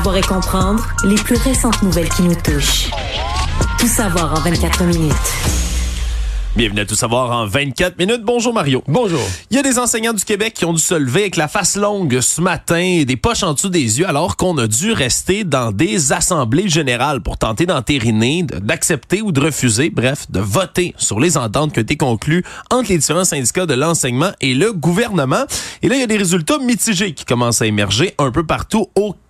Savoir et comprendre les plus récentes nouvelles qui nous touchent. Tout savoir en 24 minutes. Bienvenue à Tout savoir en 24 minutes. Bonjour Mario. Bonjour. Il y a des enseignants du Québec qui ont dû se lever avec la face longue ce matin et des poches en dessous des yeux alors qu'on a dû rester dans des assemblées générales pour tenter d'entériner, d'accepter ou de refuser, bref, de voter sur les ententes qui ont été conclues entre les différents syndicats de l'enseignement et le gouvernement. Et là, il y a des résultats mitigés qui commencent à émerger un peu partout au Québec.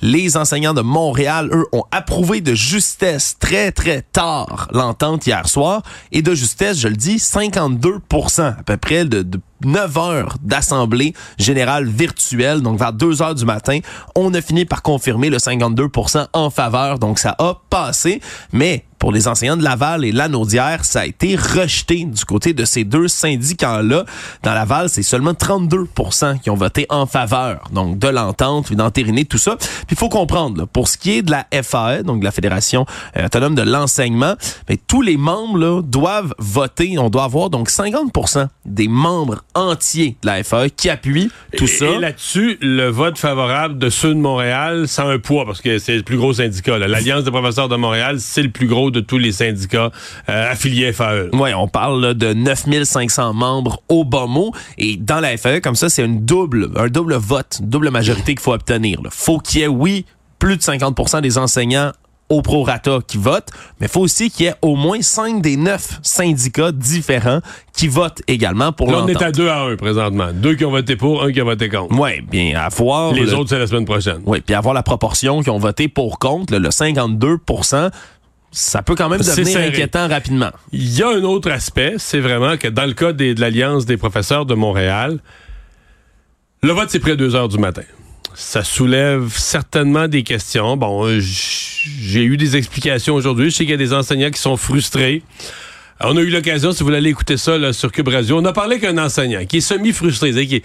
Les enseignants de Montréal, eux, ont approuvé de justesse très, très tard l'entente hier soir. Et de justesse, je le dis, 52% à peu près de 9 heures d'assemblée générale virtuelle, donc vers 2 heures du matin, on a fini par confirmer le 52% en faveur, donc ça a passé, mais pour les enseignants de Laval et Lanaudière, ça a été rejeté du côté de ces deux syndicats-là. Dans Laval, c'est seulement 32% qui ont voté en faveur, donc de l'entente, d'entériner tout ça. Puis il faut comprendre, là, pour ce qui est de la FAE, donc de la Fédération euh, autonome de l'enseignement, mais tous les membres là, doivent voter. On doit avoir donc 50% des membres entiers de la FAE qui appuient tout et, ça. Et là-dessus, le vote favorable de ceux de Montréal, ça a un poids parce que c'est le plus gros syndicat. L'Alliance des professeurs de Montréal, c'est le plus gros de tous les syndicats euh, affiliés FAE. Oui, on parle là, de 9500 membres au bas mot. Et dans la FAE, comme ça, c'est une double, un double vote, une double majorité qu'il faut obtenir. Il faut qu'il y ait, oui, plus de 50% des enseignants au prorata qui votent, mais il faut aussi qu'il y ait au moins cinq des neuf syndicats différents qui votent également pour Là, on l'entente. est à 2 à 1 présentement. Deux qui ont voté pour, un qui a voté contre. Oui, bien, à voir. Les le- autres, c'est la semaine prochaine. Oui, puis avoir la proportion qui ont voté pour contre, le, le 52 ça peut quand même devenir inquiétant rapidement. Il y a un autre aspect, c'est vraiment que dans le cas des- de l'Alliance des professeurs de Montréal, le vote, c'est près de 2 heures du matin. Ça soulève certainement des questions. Bon, euh, j'ai eu des explications aujourd'hui. Je sais qu'il y a des enseignants qui sont frustrés. On a eu l'occasion, si vous voulez aller écouter ça là, sur Cube Radio, on a parlé qu'un enseignant qui est semi-frustré. c'est-à-dire qu'il-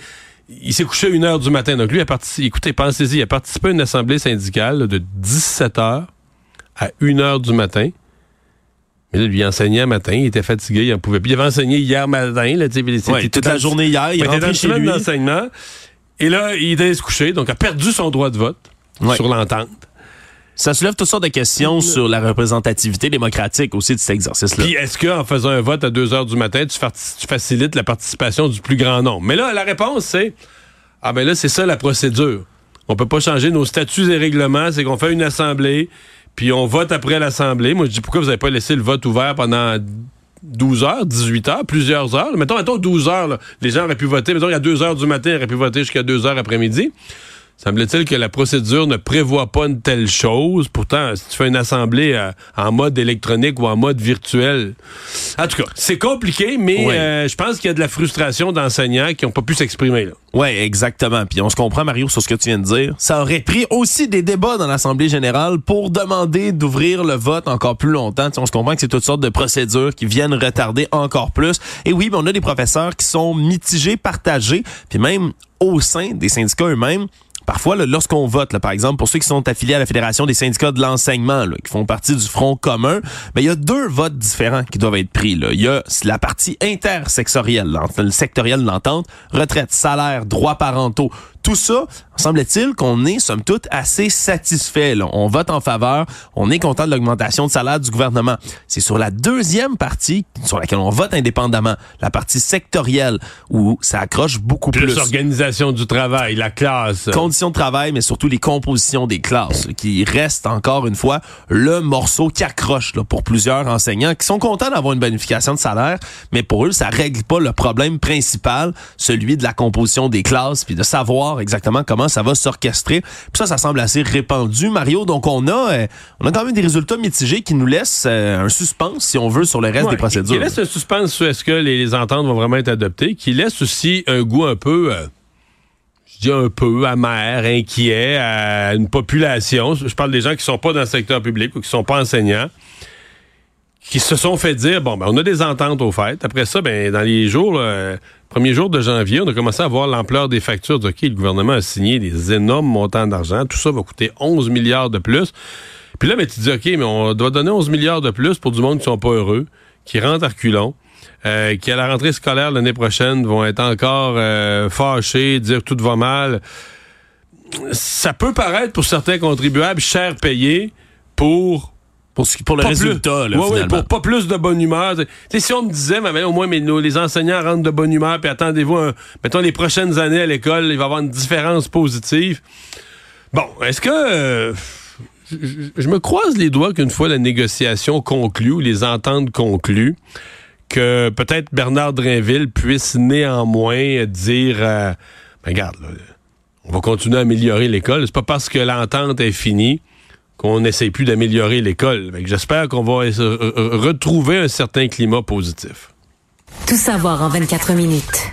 Il s'est couché à 1 heure du matin. Donc lui, a participé, écoutez, pensez-y, il a participé à une assemblée syndicale là, de 17 heures à 1 heure du matin. Mais là, lui, enseignait matin, il était fatigué, il en pouvait plus. Il avait enseigné hier matin. Là, Ouais, tout toute la journée hier, il était dans chez lui. d'enseignement. Et là, il était se coucher, donc a perdu son droit de vote Ouais. sur l'entente. Ça soulève toutes sortes de questions sur la représentativité démocratique aussi de cet exercice-là. Puis est-ce qu'en faisant un vote à 2 heures du matin, tu, tu facilites la participation du plus grand nombre? Mais là, la réponse, c'est Ah ben là, c'est ça la procédure. On peut pas changer nos statuts et règlements, c'est qu'on fait une assemblée, puis on vote après l'assemblée. Moi, je dis pourquoi vous avez pas laissé le vote ouvert pendant 12 heures, 18 heures, plusieurs heures? Mettons, mettons 12 heures, les gens auraient pu voter. Mettons, il y a 2 heures du matin, ils auraient pu voter jusqu'à 2 heures après-midi. Semble-t-il que la procédure ne prévoit pas une telle chose. Pourtant, si tu fais une assemblée euh, en mode électronique ou en mode virtuel. En tout cas, c'est compliqué, mais euh, je pense qu'il y a de la frustration d'enseignants qui n'ont pas pu s'exprimer. Oui, exactement. Puis on se comprend, Mario, sur ce que tu viens de dire. Ça aurait pris aussi des débats dans l'Assemblée générale pour demander d'ouvrir le vote encore plus longtemps. Tu sais, on se comprend que c'est toutes sortes de procédures qui viennent retarder encore plus. Et oui, on a des professeurs qui sont mitigés, partagés, puis même au sein des syndicats eux-mêmes. Parfois, lorsqu'on vote, par exemple, pour ceux qui sont affiliés à la Fédération des syndicats de l'enseignement, qui font partie du Front commun, ben, il y a deux votes différents qui doivent être pris. Il y a la partie intersectorielle, le sectoriel de l'entente, retraite, salaire, droits parentaux. Tout ça, semble-t-il qu'on est, somme toute, assez satisfait. Là. On vote en faveur, on est content de l'augmentation de salaire du gouvernement. C'est sur la deuxième partie, sur laquelle on vote indépendamment, la partie sectorielle, où ça accroche beaucoup Plus, plus l'organisation du travail, la classe. conditions de travail, mais surtout les compositions des classes, qui restent encore une fois le morceau qui accroche là, pour plusieurs enseignants qui sont contents d'avoir une bonification de salaire, mais pour eux, ça règle pas le problème principal, celui de la composition des classes, puis de savoir exactement comment ça va s'orchestrer. Puis ça, ça semble assez répandu, Mario. Donc on a, euh, on a quand même des résultats mitigés qui nous laissent euh, un suspense, si on veut, sur le reste Ouais, des procédures. Qui laisse un suspense sur est-ce que les, les ententes vont vraiment être adoptées, qui laisse aussi un goût un peu, euh, je dis un peu amer, inquiet à une population. Je parle des gens qui sont pas dans le secteur public ou qui sont pas enseignants, qui se sont fait dire bon, ben on a des ententes au fait. Après ça, ben dans les jours, euh, premier jour de janvier, on a commencé à voir l'ampleur des factures. De, OK, le gouvernement a signé des énormes montants d'argent. Tout ça va coûter 11 milliards de plus. Puis là, ben, tu dis, OK, mais on doit donner 11 milliards de plus pour du monde qui sont pas heureux, qui rentrent à reculons, euh, qui à la rentrée scolaire l'année prochaine vont être encore euh, fâchés, dire tout va mal. ça peut paraître pour certains contribuables cher payé pour pour, ce, pour le pas résultat, plus, là, ouais, ouais, finalement. pour pas plus de bonne humeur. Si on me disait, mais, mais au moins, mais les enseignants rentrent de bonne humeur, puis attendez-vous, mettons, les prochaines années à l'école, il va y avoir une différence positive. Bon, est-ce que... euh, je, je- je me croise les doigts qu'une fois la négociation conclue les ententes conclues, que peut-être Bernard Drinville puisse néanmoins dire, euh, Ben, regarde, là, on va continuer à améliorer l'école. C'est pas parce que l'entente est finie qu'on n'essaye plus d'améliorer l'école. J'espère qu'on va re- re- retrouver un certain climat positif. Tout savoir en 24 minutes.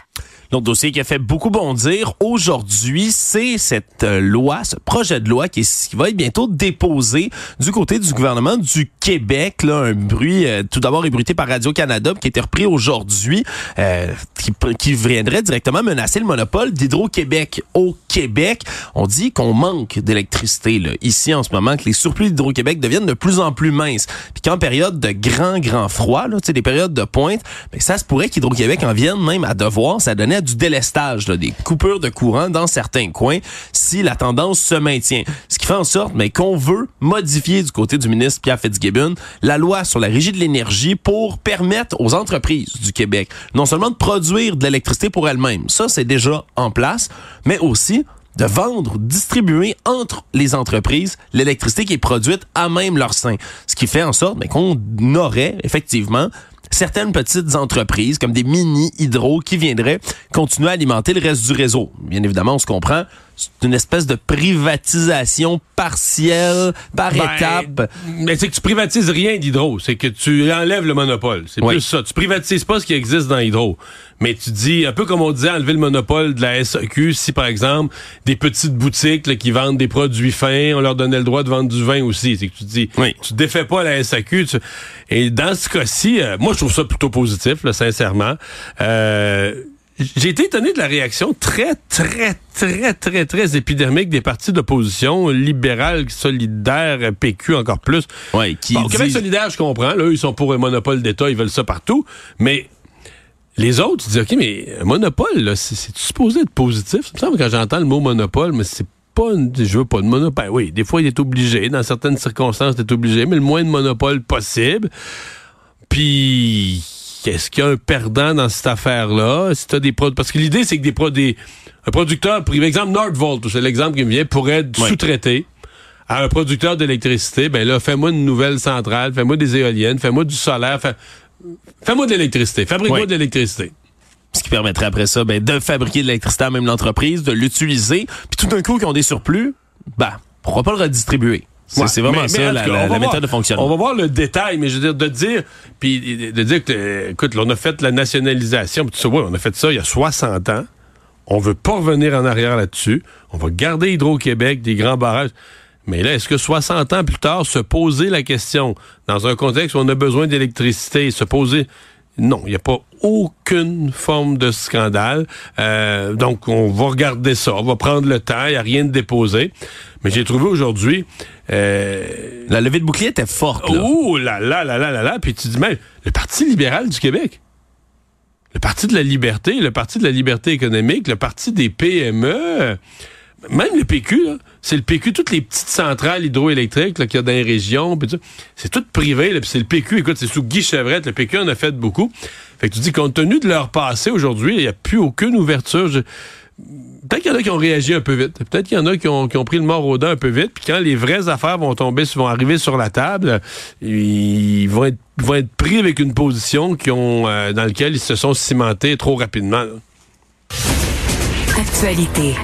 L'autre dossier qui a fait beaucoup bondir aujourd'hui, c'est cette euh, loi, ce projet de loi qui, est- qui va être bientôt déposé du côté du gouvernement du Québec. Là, un bruit euh, tout d'abord ébruité par Radio-Canada qui a été repris aujourd'hui, euh, qui, qui viendrait directement menacer le monopole d'Hydro-Québec au Québec. On dit qu'on manque d'électricité ici en ce moment, que les surplus d'Hydro-Québec deviennent de plus en plus minces. Puis qu'en période de grand, grand froid, là, des périodes de pointe, ben, ça se pourrait qu'Hydro-Québec en vienne même à devoir, ça donnait du délestage, là, des coupures de courant dans certains coins si la tendance se maintient. Ce qui fait en sorte mais qu'on veut modifier du côté du ministre Pierre Fitzgibbon la loi sur la régie de l'énergie pour permettre aux entreprises du Québec non seulement de produire de l'électricité pour elles-mêmes, ça c'est déjà en place, mais aussi de vendre, distribuer entre les entreprises l'électricité qui est produite à même leur sein. Ce qui fait en sorte mais qu'on aurait effectivement certaines petites entreprises comme des mini hydro qui viendraient continuer à alimenter le reste du réseau. Bien évidemment, on se comprend, c'est une espèce de privatisation partielle par Ben, étape. Mais c'est que tu privatises rien d'Hydro. C'est que tu enlèves le monopole. C'est Oui. plus ça. Tu privatises pas ce qui existe dans Hydro. Mais tu dis, un peu comme on disait, enlever le monopole de la SAQ, si par exemple, des petites boutiques là, qui vendent des produits fins, on leur donnait le droit de vendre du vin aussi. C'est que tu dis, Oui. tu défais pas la SAQ. tu- Et dans ce cas-ci, euh, moi, je trouve ça plutôt positif, là, sincèrement. Euh, j'ai été étonné de la réaction très, très, très, très, très épidermique des partis d'opposition, libéral, solidaire, PQ encore plus. Ouais, qui Bon, Québec disent- solidaire, je comprends. Là, eux, ils sont pour un monopole d'État, ils veulent ça partout. Mais les autres, ils disent, OK, mais monopole, là, c'est supposé être positif? Ça me semble que quand j'entends le mot monopole, mais c'est pas une- je veux pas de monopole. Oui, des fois, il est obligé. Dans certaines circonstances, il est obligé, mais le moins de monopole possible. Puis, est-ce qu'il y a un perdant dans cette affaire-là? Si t'as des Parce que l'idée, c'est que des, pro- des un producteur privé, exemple Nordvolt, c'est l'exemple qui me vient, pourrait être sous-traité à un producteur d'électricité. Ben là, fais-moi une nouvelle centrale, fais-moi des éoliennes, fais-moi du solaire, fais- fais-moi de l'électricité, fabrique-moi de l'électricité. ce qui permettrait après ça ben, de fabriquer de l'électricité à même l'entreprise, de l'utiliser, puis tout d'un coup, qu'ils ont des surplus, ben, pourquoi pas le redistribuer? C'est Ouais. vraiment Mais- ça, mais la, cas, méthode de fonctionnement. On va voir le détail, mais je veux dire, de dire, puis de dire que, écoute, là, on a fait la nationalisation, puis ça, ouais, on a fait ça il y a 60 ans. On veut pas revenir en arrière là-dessus. On va garder Hydro-Québec, des grands barrages. Mais là, est-ce que 60 ans plus tard, se poser la question, dans un contexte où on a besoin d'électricité, se poser... Non, il n'y a pas aucune forme de scandale. Euh, donc, on va regarder ça. On va prendre le temps. Il n'y a rien de déposé. Mais j'ai trouvé aujourd'hui... euh, La levée de bouclier était forte, là. Oh là là là là là là. Puis tu dis même, le Parti libéral du Québec, le Parti de la liberté, le Parti de la liberté économique, le Parti des PME, même le PQ, c'est le PQ, toutes les petites centrales hydroélectriques qu'il y a dans les régions, c'est tout privé, c'est le PQ, écoute, c'est sous Guy Chevrette, le PQ en a fait beaucoup. Fait que tu dis, compte tenu de leur passé aujourd'hui, il n'y a plus aucune ouverture. Peut-être qu'il y en a qui ont réagi un peu vite. Peut-être qu'il y en a qui ont, pris le mort au dents un peu vite. Puis quand les vraies affaires vont tomber, vont arriver sur la table, ils vont être, pris avec une position qui ont, euh, dans laquelle ils se sont cimentés trop rapidement. Actualité.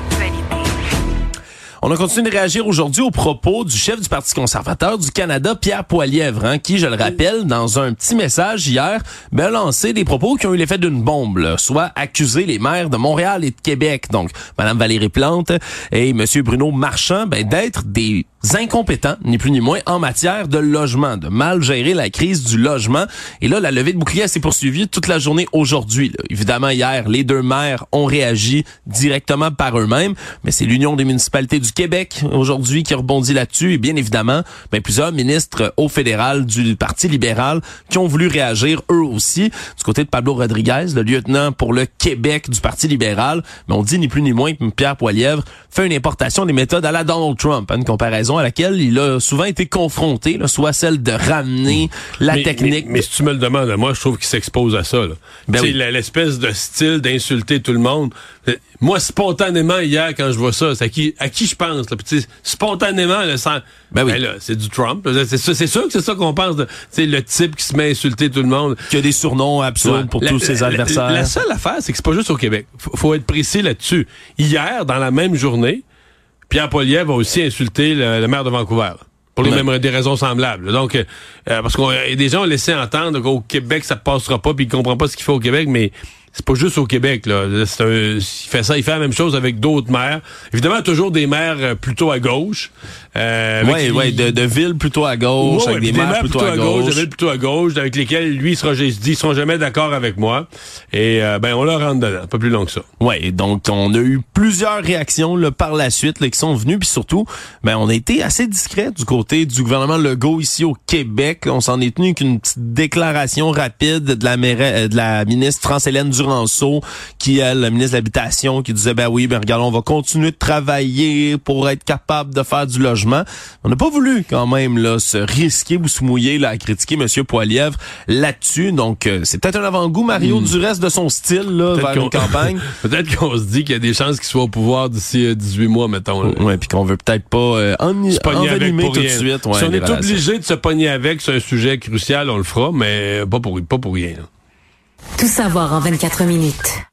On a continué de réagir aujourd'hui aux propos du chef du Parti conservateur du Canada, Pierre Poilievre, hein, qui, je le rappelle, dans un petit message hier, ben, a lancé des propos qui ont eu l'effet d'une bombe, soit accuser les maires de Montréal et de Québec, donc Mme Valérie Plante et M. Bruno Marchand, ben, d'être des incompétents, ni plus ni moins, en matière de logement, de mal gérer la crise du logement. Et là, la levée de bouclier s'est poursuivie toute la journée aujourd'hui. Évidemment, hier, les deux maires ont réagi directement par eux-mêmes, mais c'est l'Union des municipalités du Québec aujourd'hui qui rebondit là-dessus. Et bien évidemment, ben, plusieurs ministres au fédéral du Parti libéral qui ont voulu réagir eux aussi. Du côté de Pablo Rodriguez, le lieutenant pour le Québec du Parti libéral, mais on dit ni plus ni moins que Pierre Poilièvre fait une importation des méthodes à la Donald Trump, une comparaison à laquelle il a souvent été confronté, là, soit celle de ramener la technique. Mais, si tu me le demandes, moi, je trouve qu'il s'expose à ça. Ben l'espèce de style d'insulter tout le monde. Moi, spontanément, hier, quand je vois ça, c'est à qui, à qui je pense. Là? spontanément, le sang, ben oui. Ben c'est du Trump. C'est sûr que c'est ça qu'on pense. C'est le type qui se met à insulter tout le monde. Qui a des surnoms absurdes pour tous ses adversaires. La, seule affaire, c'est que c'est pas juste au Québec. Faut, faut être précis là-dessus. Hier, dans la même journée, Pierre Poilievre a aussi insulté le, maire de Vancouver. pour les mêmes des raisons semblables. Donc, euh, parce que des gens ont laissé entendre qu'au Québec, ça passera pas, puis il comprend pas ce qu'il fait au Québec, mais c'est pas juste au Québec là. Un, il fait ça, il fait la même chose avec d'autres maires. Évidemment, toujours des maires euh, plutôt à gauche. Euh, oui, ouais, de, de villes plutôt à gauche, avec des, maires, plutôt, à gauche, de villes plutôt à gauche, avec lesquels lui sera, dit, ils seront jamais d'accord avec moi. Et euh, ben on leur rentre dedans, pas plus long que ça. Ouais, donc on a eu plusieurs réactions là, par la suite là, qui sont venues, puis surtout, ben on a été assez discret du côté du gouvernement Legault ici au Québec. on s'en est tenu qu'une petite déclaration rapide de la, maire, de la ministre France-Hélène Durand qui est la ministre de l'Habitation, qui disait, ben oui, ben regarde, on va continuer de travailler pour être capable de faire du logement. On n'a pas voulu quand même là se risquer ou se mouiller là, à critiquer M. Poilièvre là-dessus. Donc, euh, c'est peut-être un avant-goût, Mario, hmm. du reste de son style là, vers une campagne. peut-être qu'on se dit qu'il y a des chances qu'il soit au pouvoir d'ici 18 euh, mois, mettons. Oui, puis qu'on veut peut-être pas euh, en, envenimer tout de suite. si on est obligé de se pogner avec, c'est un sujet crucial, on le fera, mais pas pour, pas pour rien. Tout savoir en 24 minutes.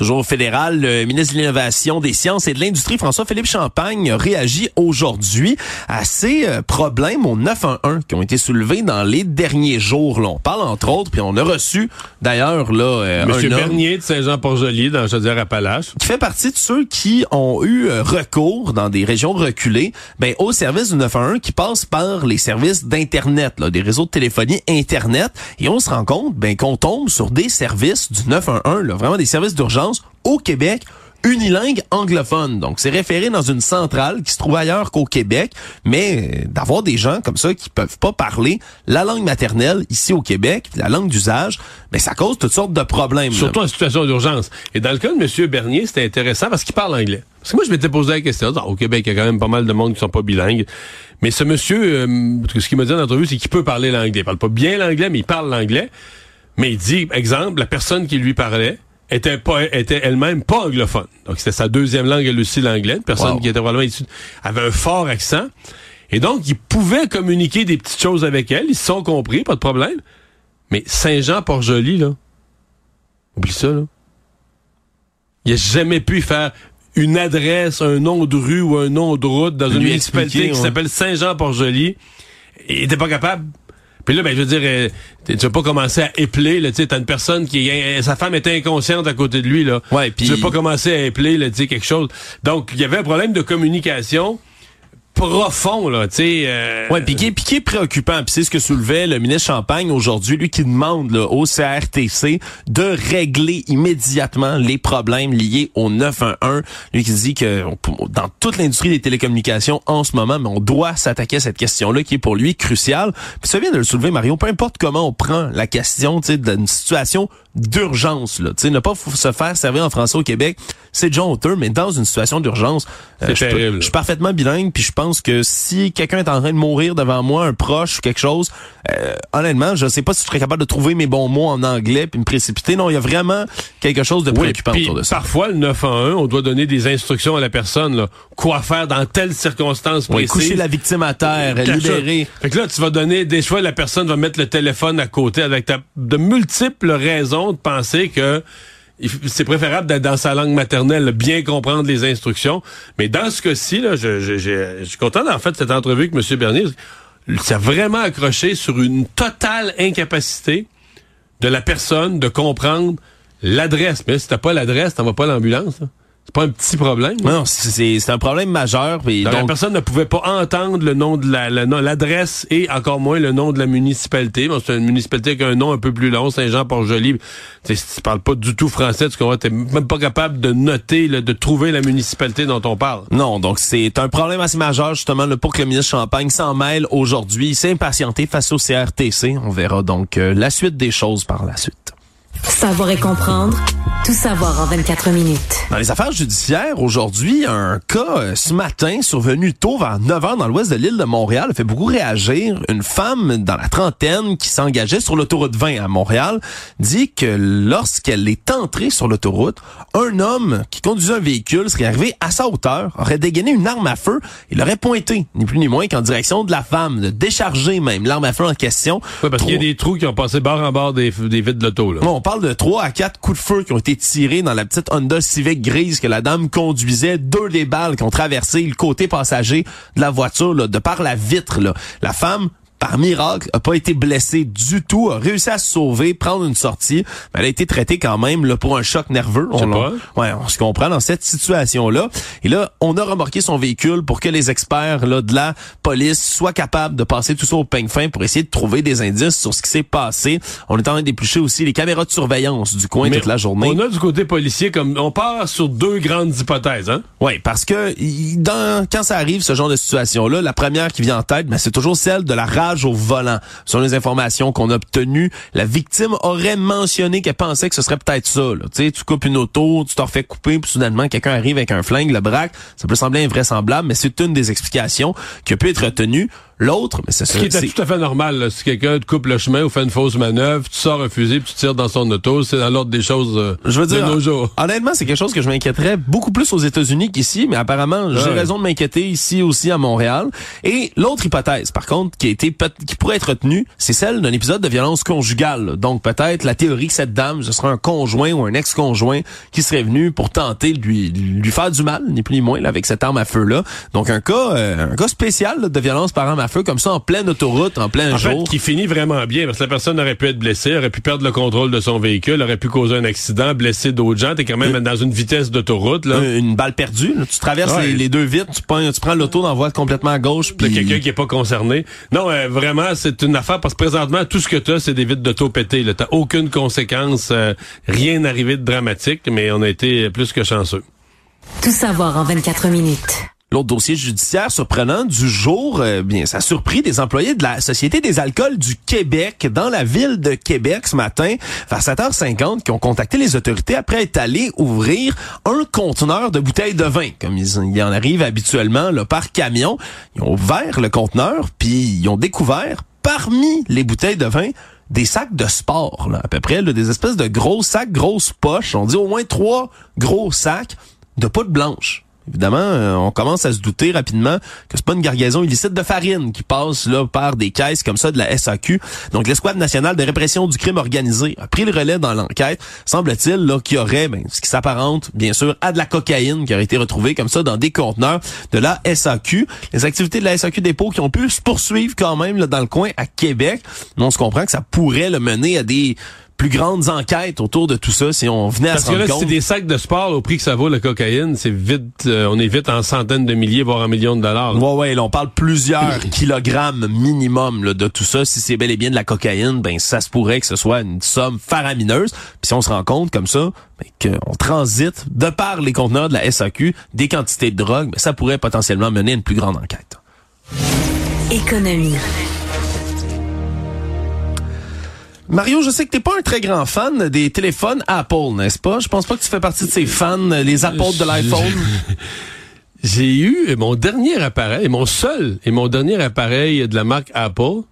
Toujours au fédéral, le ministre de l'Innovation, des Sciences et de l'Industrie, François-Philippe Champagne, réagit aujourd'hui à ces euh, problèmes au 911 qui ont été soulevés dans les derniers jours. Là, on parle entre autres, puis on a reçu d'ailleurs là euh, Monsieur Bernier de Saint-Jean-Port-Joli dans Chaudière-Appalaches, qui fait partie de ceux qui ont eu euh, recours dans des régions reculées, ben au service du 911 qui passe par les services d'internet, là, des réseaux de téléphonie internet, et on se rend compte ben qu'on tombe sur des services du 911, là, vraiment des services d'urgence au Québec unilingue anglophone. Donc, c'est référé dans une centrale qui se trouve ailleurs qu'au Québec, mais d'avoir des gens comme ça qui peuvent pas parler la langue maternelle ici au Québec, la langue d'usage, mais ben, ça cause toutes sortes de problèmes. Surtout en situation d'urgence. Et dans le cas de M. Bernier, c'était intéressant parce qu'il parle anglais. Parce que moi, je m'étais posé la question. au Québec, il y a quand même pas mal de monde qui sont pas bilingues. Mais ce monsieur, euh, ce qu'il m'a dit dans l'entrevue, c'est qu'il peut parler l'anglais. Il parle pas bien l'anglais, mais il parle l'anglais. Mais il dit, exemple, la personne qui lui parlait, était pas était elle-même pas anglophone. Donc c'était sa deuxième langue elle aussi l'anglais, une personne qui était probablement issue avait un fort accent et donc il pouvait communiquer des petites choses avec elle, ils se sont compris, pas de problème. Mais Saint-Jean-Port-Joli là. Oublie ça là. Il a jamais pu faire une adresse, un nom de rue ou un nom de route dans une municipalité qui s'appelle Saint-Jean-Port-Joli. Il était pas capable. Puis là, ben, je veux dire, euh, tu vas pas commencer à épeler, là, tu sais, t'as une personne qui, sa femme était inconsciente à côté de lui, là. Ouais, puis... Tu vas pas commencer à épeler, là, tu sais, quelque chose. Donc, il y avait un problème de communication profond là, tu sais. Euh... Ouais, puis qui, est préoccupant, puis c'est ce que soulevait le ministre Champagne aujourd'hui, lui qui demande là, au CRTC de régler immédiatement les problèmes liés au 911. Lui qui dit que dans toute l'industrie des télécommunications en ce moment, mais on doit s'attaquer à cette question-là qui est pour lui cruciale. Puis ça vient de le soulever Mario, peu importe comment on prend la question, tu sais, d'une situation d'urgence là, tu sais, ne pas se faire servir en français au Québec, c'est déjà honteux, mais dans une situation d'urgence, euh, je, je suis parfaitement bilingue puis je pense que si quelqu'un est en train de mourir devant moi, un proche ou quelque chose, euh, honnêtement, je sais pas si je serais capable de trouver mes bons mots en anglais puis me précipiter. Non, il y a vraiment quelque chose de préoccupant autour de ça. Parfois, le 911, on doit donner des instructions à la personne, là, quoi faire dans telle circonstance précise? coucher la victime à terre, libérer. Fait que là, tu vas donner, des fois, la personne va mettre le téléphone à côté avec de multiples raisons de penser que c'est préférable d'être dans sa langue maternelle, bien comprendre les instructions. Mais dans ce cas-ci, là, je, suis content en fait cette entrevue avec M. Bernier. Ça a vraiment accroché sur une totale incapacité de la personne de comprendre l'adresse. Mais si t'as pas l'adresse, t'en vas pas l'ambulance. C'est pas un petit problème. Non, c'est c'est un problème majeur. Et Donc, la personne ne pouvait pas entendre le nom de la, l'adresse et encore moins le nom de la municipalité. Bon, c'est une municipalité avec un nom un peu plus long, Saint-Jean-Port-Joli. Tu tu parles pas du tout français, tu comprends, t'es même pas capable de noter, là, de trouver la municipalité dont on parle. non, donc c'est un problème assez majeur justement là, pour que le ministre Champagne s'en mêle aujourd'hui. Il s'est impatienté face au CRTC. On verra donc euh, la suite des choses par la suite. Savoir et comprendre, tout savoir en 24 minutes. Dans les affaires judiciaires, aujourd'hui, un cas euh, ce matin survenu tôt vers 9 h dans l'ouest de l'île de Montréal a fait beaucoup réagir. Une femme dans la trentaine qui s'engageait sur l'autoroute 20 à Montréal dit que lorsqu'elle est entrée sur l'autoroute, un homme qui conduisait un véhicule serait arrivé à sa hauteur, aurait dégainé une arme à feu et l'aurait pointé, ni plus ni moins qu'en direction de la femme, de décharger même l'arme à feu en question. Ouais, parce qu'il y a des trous qui ont passé bord en bord des, des vitres de l'auto. là. Bon, on parle de 3 à 4 coups de feu qui ont été tirés dans la petite Honda Civic grise que la dame conduisait. Deux des balles qui ont traversé le côté passager de la voiture, là, de par la vitre. Là. La femme par miracle, a pas été blessée du tout, a réussi à se sauver, prendre une sortie. Mais elle a été traitée quand même là, pour un choc nerveux. On, pas. ouais, on se comprend dans cette situation-là. Et là, on a remorqué son véhicule pour que les experts là, de la police soient capables de passer tout ça au peigne fin pour essayer de trouver des indices sur ce qui s'est passé. On est en train d'éplucher aussi les caméras de surveillance du coin Mais toute la journée. On a du côté policier comme on part sur deux grandes hypothèses, hein? Oui, parce que dans, quand ça arrive, ce genre de situation-là, la première qui vient en tête, ben, c'est toujours celle de la rage au volant. Selon les informations qu'on a obtenues, la victime aurait mentionné qu'elle pensait que ce serait peut-être ça. Tu coupes une auto, tu t'en refais couper, puis soudainement, quelqu'un arrive avec un flingue, le braque. Ça peut sembler invraisemblable, mais c'est une des explications qui a pu être retenue. L'autre, mais c'est Ce qui était tout à fait normal. là. Si quelqu'un te coupe le chemin ou fait une fausse manœuvre, tu sors un fusil puis tu tires dans son auto, c'est dans l'ordre des choses euh, Je veux dire, de nos jours. honnêtement, c'est quelque chose que je m'inquiéterais beaucoup plus aux États-Unis qu'ici, mais apparemment, j'ai Ouais. raison de m'inquiéter ici aussi à Montréal. Et l'autre hypothèse, par contre, qui a été qui pourrait être retenue, c'est celle d'un épisode de violence conjugale. Donc peut-être la théorie que cette dame, ce serait un conjoint ou un ex-conjoint qui serait venu pour tenter de lui lui faire du mal, ni plus ni moins, là, avec cette arme à feu là. Donc un cas, euh, un cas spécial là, de violence par arme à feu comme ça en pleine autoroute, en plein En fait, jour. qui finit vraiment bien, parce que la personne aurait pu être blessée, aurait pu perdre le contrôle de son véhicule, aurait pu causer un accident, blesser d'autres gens. T'es quand même dans une vitesse d'autoroute, là. Euh, une balle perdue. là. Tu traverses Ouais. les, les deux vitres, tu prends, tu prends l'auto dans la voie complètement à gauche. de Puis quelqu'un qui est pas concerné. Non, euh, vraiment, c'est une affaire parce que présentement, tout ce que tu as, c'est des vitres d'auto pétées. là. T'as aucune conséquence, euh, rien arrivé de dramatique, mais on a été plus que chanceux. Tout savoir en 24 minutes. L'autre dossier judiciaire surprenant du jour, euh, bien, ça a surpris des employés de la Société des alcools du Québec dans la ville de Québec ce matin, vers 7h50, qui ont contacté les autorités après être allés ouvrir un conteneur de bouteilles de vin, comme ils, il en arrive habituellement là, par camion. Ils ont ouvert le conteneur, puis ils ont découvert parmi les bouteilles de vin des sacs de sport, à peu près, là, des espèces de gros sacs, grosses poches. On dit au moins trois gros sacs de poudre blanche. Évidemment, euh, on commence à se douter rapidement que c'est pas une gargaison illicite de farine qui passe là par des caisses comme ça de la SAQ. Donc l'escouade nationale de répression du crime organisé a pris le relais dans l'enquête. Semble-t-il là qu'il y aurait ben, ce qui s'apparente bien sûr à de la cocaïne qui aurait été retrouvée comme ça dans des conteneurs de la SAQ. Les activités de la SAQ dépôt qui ont pu se poursuivre quand même dans le coin à Québec. On se comprend que ça pourrait le mener à des plus grandes enquêtes autour de tout ça si on venait à Parce se que rendre là, compte. c'est des sacs de sport au prix que ça vaut la cocaïne, c'est vite, euh, on est vite en centaines de milliers, voire en millions de dollars. là. Ouais, ouais, là, on parle plusieurs kilogrammes minimum là, de tout ça. Si c'est bel et bien de la cocaïne, ben ça se pourrait que ce soit une somme faramineuse. Puis si on se rend compte comme ça, ben, qu'on transite de par les conteneurs de la SAQ des quantités de drogue, ben, ça pourrait potentiellement mener à une plus grande enquête. Économie. Mario, je sais que t'es pas un très grand fan des téléphones Apple, n'est-ce pas? Je pense pas que tu fais partie de ces fans, euh, les apôtres de l'iPhone. J'ai eu mon dernier appareil, mon seul et mon dernier appareil de la marque Apple.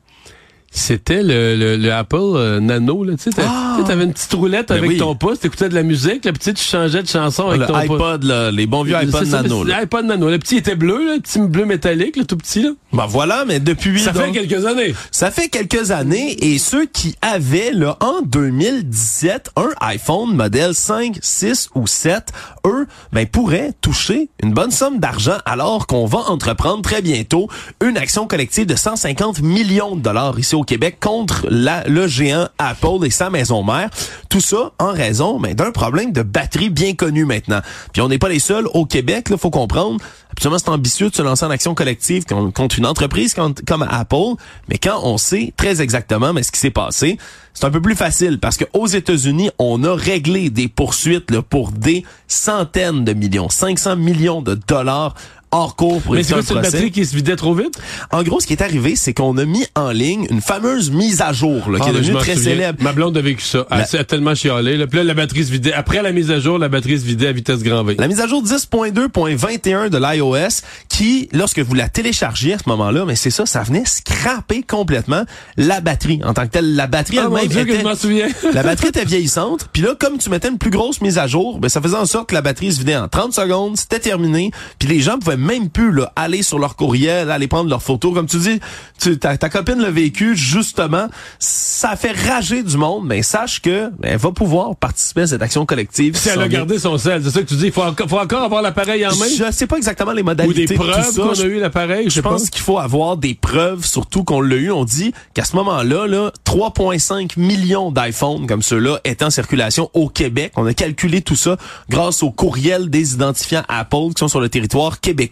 C'était le, le, le Apple euh, Nano, là, tu sais, t'as- Ah! tu sais, t'avais une petite roulette Ben avec oui. ton pouce, t'écoutais de la musique, là, puis tu changeais de chanson avec le ton pouce. iPod, là, les bons vieux iPod Nano. L'iPod Nano. Le petit était bleu, là, le petit bleu métallique, le tout petit, là. Ben voilà, mais depuis Ça donc- fait quelques années. Ça fait quelques années et ceux qui avaient là en 2017 un iPhone modèle 5, 6 ou 7, eux, ben, pourraient toucher une bonne somme d'argent alors qu'on va entreprendre très bientôt une action collective de 150 millions de dollars ici au Québec contre le géant Apple et sa maison mère. Tout ça en raison ben, d'un problème de batterie bien connu maintenant. Puis on n'est pas les seuls au Québec, il faut comprendre. Absolument, c'est ambitieux de se lancer en action collective contre une entreprise comme Apple, mais quand on sait très exactement mais ce qui s'est passé, c'est un peu plus facile parce qu'aux États-Unis, on a réglé des poursuites pour des centaines de millions, 500 millions de dollars hors cours pour Mais c'est quoi, une batterie qui se vidait trop vite? En gros, ce qui est arrivé, c'est qu'on a mis en ligne une fameuse mise à jour, là, qui ah, est devenue très célèbre. Ma blonde a vécu ça. Elle a tellement chialé. Là. Puis là, la batterie se vidait. Après la mise à jour, la batterie se vidait à vitesse grand V. La mise à jour 10.2.21 de l'iOS, qui, lorsque vous la téléchargiez à ce moment-là, mais c'est ça, ça venait scraper complètement la batterie en tant que telle. La batterie ah, elle-même était... Que je souviens. la batterie était vieillissante. Puis là, comme tu mettais une plus grosse mise à jour, ben, ça faisait en sorte que la batterie se vidait en 30 secondes. C'était terminé. Puis les gens pouvaient même plus là, aller sur leur courriel, aller prendre leurs photos. Comme tu dis, tu, ta, ta copine l'a vécu, justement. Ça fait rager du monde, mais sache que ben, elle va pouvoir participer à cette action collective. Si elle a gardé son sel, c'est ça que tu dis. Il faut, faut, encore avoir l'appareil en main? Je sais pas exactement les modalités. Ou des preuves qu'on a eu l'appareil. Je pense qu'il faut avoir des preuves, surtout qu'on l'a eu. On dit qu'à ce moment-là, là, 3,5 millions d'iPhones comme ceux-là étaient en circulation au Québec. On a calculé tout ça grâce au courriel des identifiants Apple qui sont sur le territoire québécois.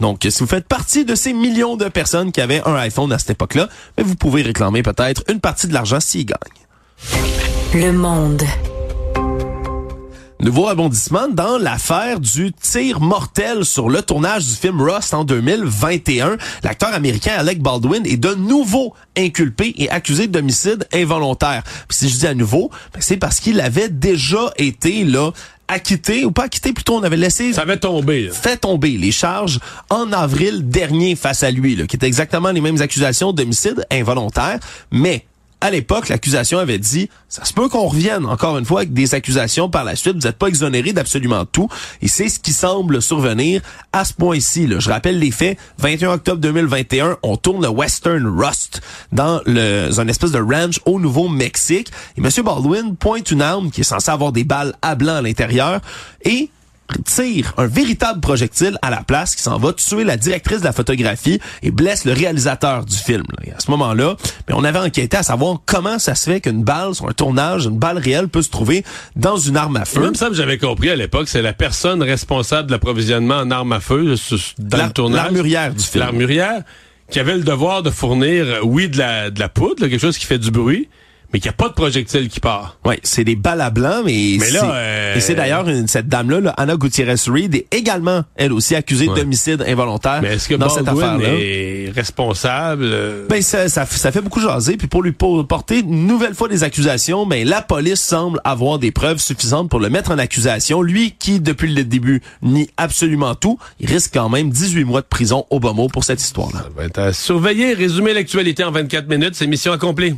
Donc, si vous faites partie de ces millions de personnes qui avaient un iPhone à cette époque-là, mais vous pouvez réclamer peut-être une partie de l'argent s'ils gagnent. Le monde. Nouveau rebondissement dans l'affaire du tir mortel sur le tournage du film Rust en 2021. L'acteur américain Alec Baldwin est de nouveau inculpé et accusé d'homicide involontaire. Puis si je dis à nouveau, ben, c'est parce qu'il avait déjà été là acquitté, ou pas acquitté, plutôt on avait laissé... Ça avait tombé. Fait tomber les charges en avril dernier face à lui, là, qui étaient exactement les mêmes accusations d'homicide involontaire, mais à l'époque, l'accusation avait dit, ça se peut qu'on revienne encore une fois avec des accusations par la suite. Vous n'êtes pas exonéré d'absolument tout. Et c'est ce qui semble survenir à ce point-ci. Je rappelle les faits. 21 octobre 2021, on tourne le Western Rust dans le, un espèce de ranch au Nouveau-Mexique. Et M. Baldwin pointe une arme qui est censée avoir des balles à blanc à l'intérieur et tire un véritable projectile à la place qui s'en va tuer la directrice de la photographie et blesse le réalisateur du film. Et à ce moment-là, mais on avait enquêté à savoir comment ça se fait qu'une balle sur un tournage, une balle réelle peut se trouver dans une arme à feu. Même ça que j'avais compris à l'époque, c'est la personne responsable de l'approvisionnement en arme à feu dans le tournage. L'armurière du film. L'armurière qui avait le devoir de fournir, oui, de la, de la poudre, quelque chose qui fait du bruit, mais qu'il n'y a pas de projectile qui part. Oui, c'est des balles à blanc, mais, mais là, euh... et c'est d'ailleurs cette dame-là, Anna Gutierrez-Reed, est également, elle aussi, accusée d'homicide involontaire mais est-ce que dans cette affaire-là. est responsable? Ben, ça, ça, ça, fait beaucoup jaser, puis pour lui porter une nouvelle fois des accusations, ben, la police semble avoir des preuves suffisantes pour le mettre en accusation. Lui, qui, depuis le début, nie absolument tout, il risque quand même 18 mois de prison au bas mot pour cette histoire-là. Ça va être à surveiller. Résumer l'actualité en 24 minutes, c'est mission accomplie.